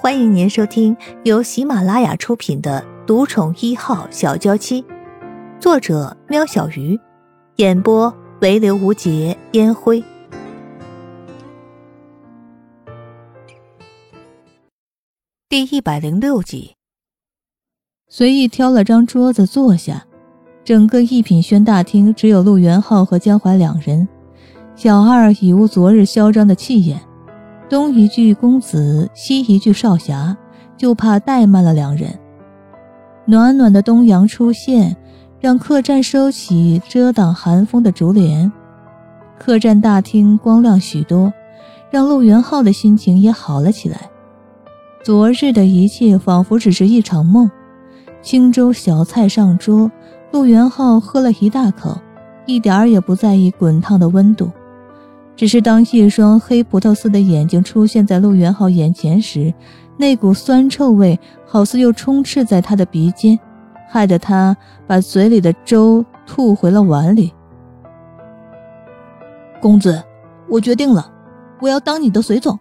欢迎您收听由喜马拉雅出品的《独宠一号小娇妻》，作者：喵小鱼，演播：唯刘无节烟灰。第一百零六集，随意挑了张桌子坐下，整个一品轩大厅只有陆元浩和江淮两人。小二已无昨日嚣张的气焰，东一句公子，西一句少侠，就怕怠慢了两人。暖暖的东阳出现，让客栈收起遮挡寒风的竹帘，客栈大厅光亮许多，让陆元浩的心情也好了起来。昨日的一切仿佛只是一场梦。清粥小菜上桌，陆元浩喝了一大口，一点儿也不在意滚烫的温度。只是当一双黑葡萄似的眼睛出现在陆元浩眼前时，那股酸臭味好似又充斥在他的鼻尖，害得他把嘴里的粥吐回了碗里。公子，我决定了，我要当你的随从。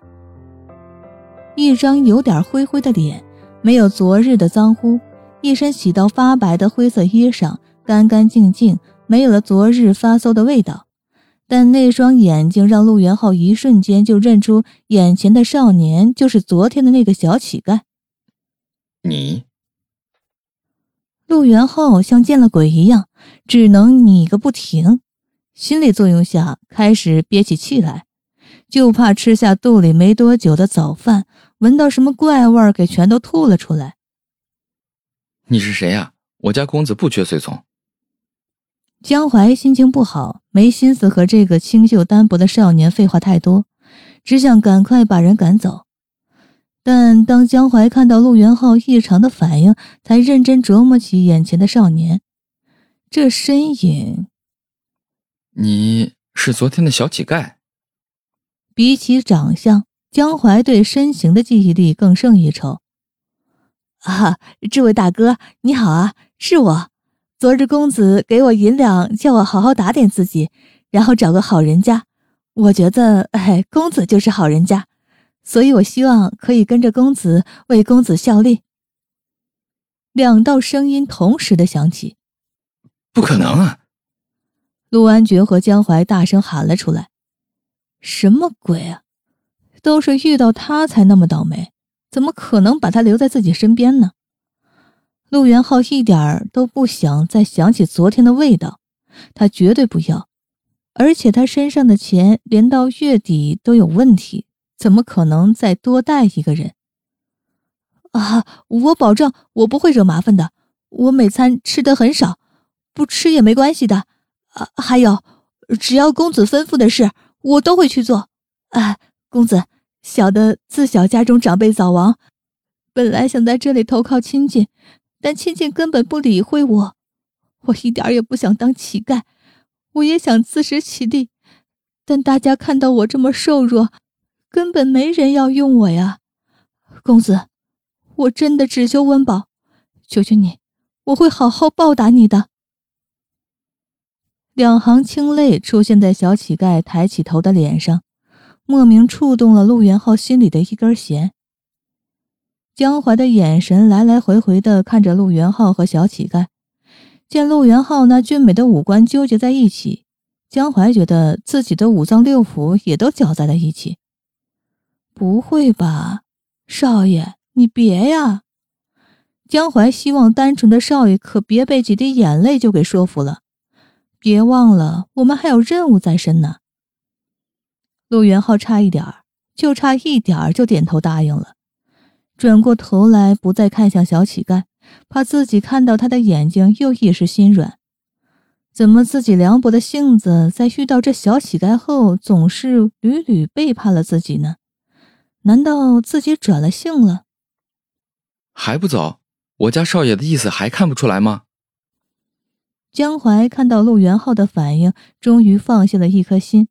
一张有点灰灰的脸，没有昨日的脏污，一身洗到发白的灰色衣裳，干干净净，没有了昨日发馊的味道。但那双眼睛让陆元浩一瞬间就认出眼前的少年就是昨天的那个小乞丐。你，陆元浩像见了鬼一样，只能你个不停，心理作用下开始憋起气来，就怕吃下肚里没多久的早饭。闻到什么怪味儿，给全都吐了出来。你是谁呀？我家公子不缺随从。江淮心情不好，没心思和这个清秀单薄的少年废话太多，只想赶快把人赶走。但当江淮看到陆元浩异常的反应，才认真琢磨起眼前的少年，这身影。你是昨天的小乞丐。比起长相。江淮对身形的记忆力更胜一筹。啊，这位大哥你好啊，是我。昨日公子给我银两，叫我好好打点自己，然后找个好人家。我觉得，哎，公子就是好人家，所以我希望可以跟着公子为公子效力。两道声音同时的响起。不可能啊！陆安觉和江淮大声喊了出来：“什么鬼啊！”都是遇到他才那么倒霉，怎么可能把他留在自己身边呢？陆元浩一点儿都不想再想起昨天的味道，他绝对不要。而且他身上的钱连到月底都有问题，怎么可能再多带一个人？啊！我保证我不会惹麻烦的，我每餐吃的很少，不吃也没关系的。啊，还有，只要公子吩咐的事，我都会去做。啊，公子。小的自小家中长辈早亡，本来想在这里投靠亲戚，但亲戚根本不理会我。我一点也不想当乞丐，我也想自食其力，但大家看到我这么瘦弱，根本没人要用我呀。公子，我真的只求温饱，求求你，我会好好报答你的。两行清泪出现在小乞丐抬起头的脸上。莫名触动了陆元浩心里的一根弦。江淮的眼神来来回回的看着陆元浩和小乞丐，见陆元浩那俊美的五官纠结在一起，江淮觉得自己的五脏六腑也都搅在了一起。不会吧，少爷，你别呀！江淮希望单纯的少爷可别被几滴眼泪就给说服了。别忘了，我们还有任务在身呢。陆元浩差一点儿，就差一点儿就点头答应了，转过头来不再看向小乞丐，怕自己看到他的眼睛又一时心软。怎么自己凉薄的性子，在遇到这小乞丐后，总是屡屡背叛了自己呢？难道自己转了性了？还不走？我家少爷的意思还看不出来吗？江淮看到陆元浩的反应，终于放下了一颗心。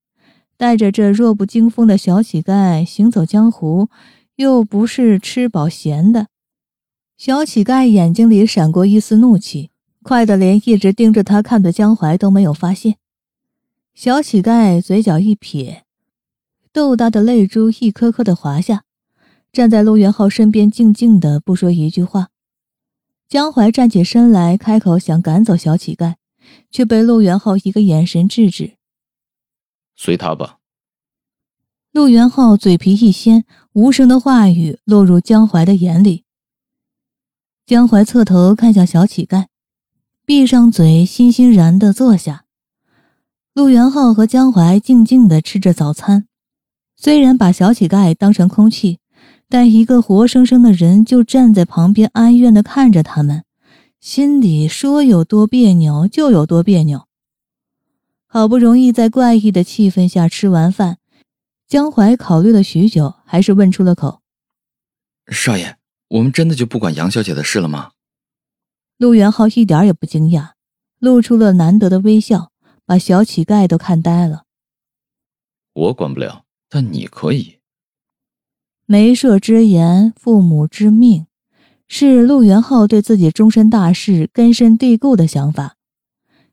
带着这弱不禁风的小乞丐行走江湖，又不是吃饱闲的。小乞丐眼睛里闪过一丝怒气，快的连一直盯着他看的江淮都没有发现。小乞丐嘴角一撇，豆大的泪珠一颗颗的滑下，站在陆元浩身边，静静的不说一句话。江淮站起身来，开口想赶走小乞丐，却被陆元浩一个眼神制止。随他吧。陆元浩嘴皮一掀，无声的话语落入江淮的眼里。江淮侧头看向小乞丐，闭上嘴，欣欣然的坐下。陆元浩和江淮静静的吃着早餐，虽然把小乞丐当成空气。但一个活生生的人就站在旁边，哀怨的看着他们，心里说有多别扭就有多别扭。好不容易在怪异的气氛下吃完饭，江淮考虑了许久，还是问出了口：“少爷，我们真的就不管杨小姐的事了吗？”陆元浩一点也不惊讶，露出了难得的微笑，把小乞丐都看呆了。“我管不了，但你可以。”媒妁之言，父母之命，是陆元浩对自己终身大事根深蒂固的想法。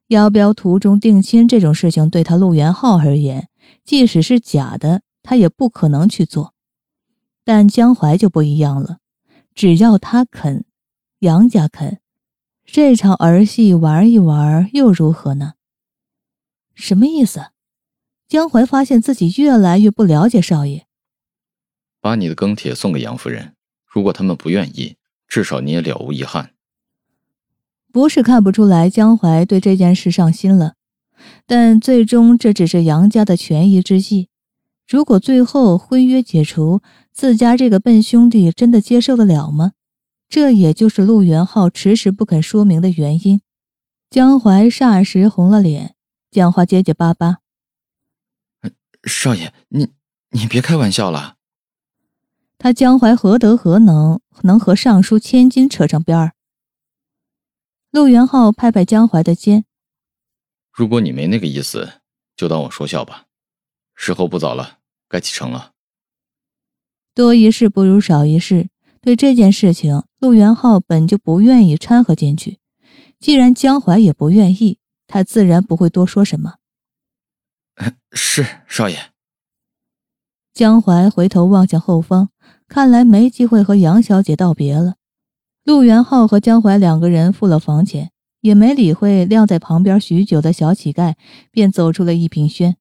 要不要途中定亲这种事情，对他陆元浩而言，即使是假的，他也不可能去做。但江淮就不一样了，只要他肯，杨家肯，这场儿戏玩一玩又如何呢？什么意思？江淮发现自己越来越不了解少爷。把你的庚帖送给杨夫人，如果他们不愿意，至少你也了无遗憾。不是看不出来江淮对这件事上心了，但最终这只是杨家的权宜之计。如果最后婚约解除，自家这个笨兄弟真的接受得了吗？这也就是陆元浩迟迟不肯说明的原因。江淮霎时红了脸，讲话结结巴巴：“少爷，你你别开玩笑了。”他江淮何德何能，能和尚书千金扯上边儿？陆元浩拍拍江淮的肩：“如果你没那个意思，就当我说笑吧。时候不早了，该启程了。多一事不如少一事。对这件事情，陆元浩本就不愿意掺和进去。既然江淮也不愿意，他自然不会多说什么。是少爷。江淮回头望向后方。看来没机会和杨小姐道别了。陆元浩和江淮两个人付了房钱，也没理会晾在旁边许久的小乞丐，便走出了一品轩。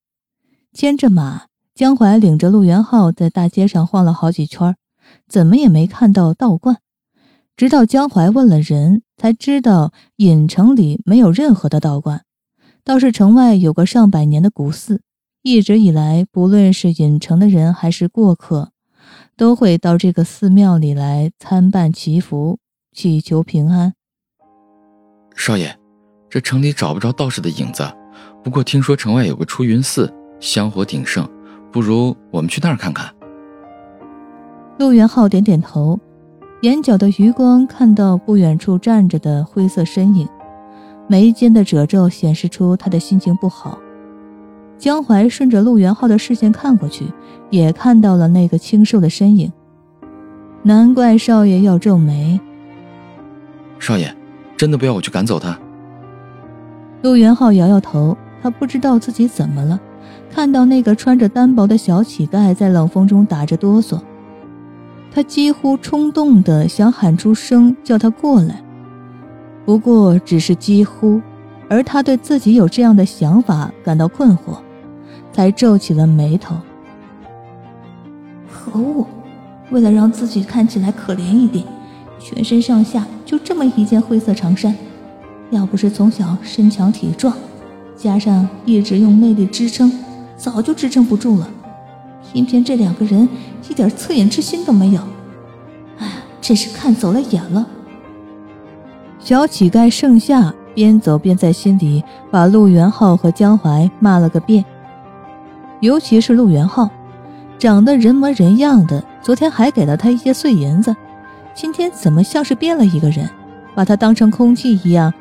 牵着马，江淮领着陆元浩在大街上晃了好几圈，怎么也没看到道观。直到江淮问了人，才知道隐城里没有任何的道观，倒是城外有个上百年的古寺。一直以来，不论是隐城的人还是过客。都会到这个寺庙里来参拜祈福，祈求平安。少爷，这城里找不着道士的影子，不过听说城外有个出云寺，香火鼎盛，不如我们去那儿看看。陆元浩点点头，眼角的余光看到不远处站着的灰色身影，眉间的褶皱显示出他的心情不好。江淮顺着陆元浩的视线看过去，也看到了那个清瘦的身影。难怪少爷要皱眉。少爷，真的不要我去赶走他？陆元浩摇摇头，他不知道自己怎么了。看到那个穿着单薄的小乞丐在冷风中打着哆嗦，他几乎冲动的想喊出声叫他过来，不过只是几乎，而他对自己有这样的想法感到困惑。才皱起了眉头。可恶！为了让自己看起来可怜一点，全身上下就这么一件灰色长衫。要不是从小身强体壮，加上一直用内力支撑，早就支撑不住了。偏偏这两个人一点恻隐之心都没有。哎，真是看走了眼了。小乞丐盛夏边走边在心里把陆元浩和江淮骂了个遍。尤其是陆元浩，长得人模人样的，昨天还给了他一些碎银子，今天怎么像是变了一个人，把他当成空气一样，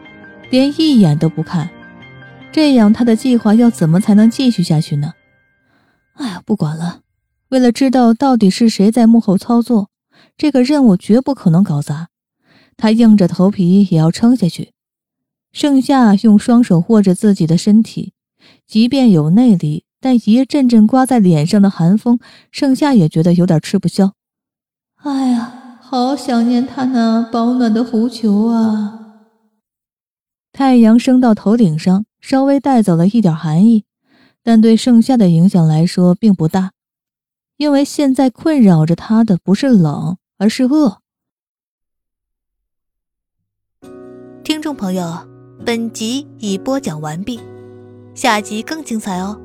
连一眼都不看。这样他的计划要怎么才能继续下去呢？哎呀，不管了，为了知道到底是谁在幕后操作，这个任务绝不可能搞砸。他硬着头皮也要撑下去。盛夏用双手握着自己的身体，即便有内力。但一阵阵刮在脸上的寒风，盛夏也觉得有点吃不消。哎呀，好想念他那保暖的狐裘啊！太阳升到头顶上，稍微带走了一点寒意，但对盛夏的影响来说并不大，因为现在困扰着他的不是冷，而是饿。听众朋友，本集已播讲完毕，下集更精彩哦！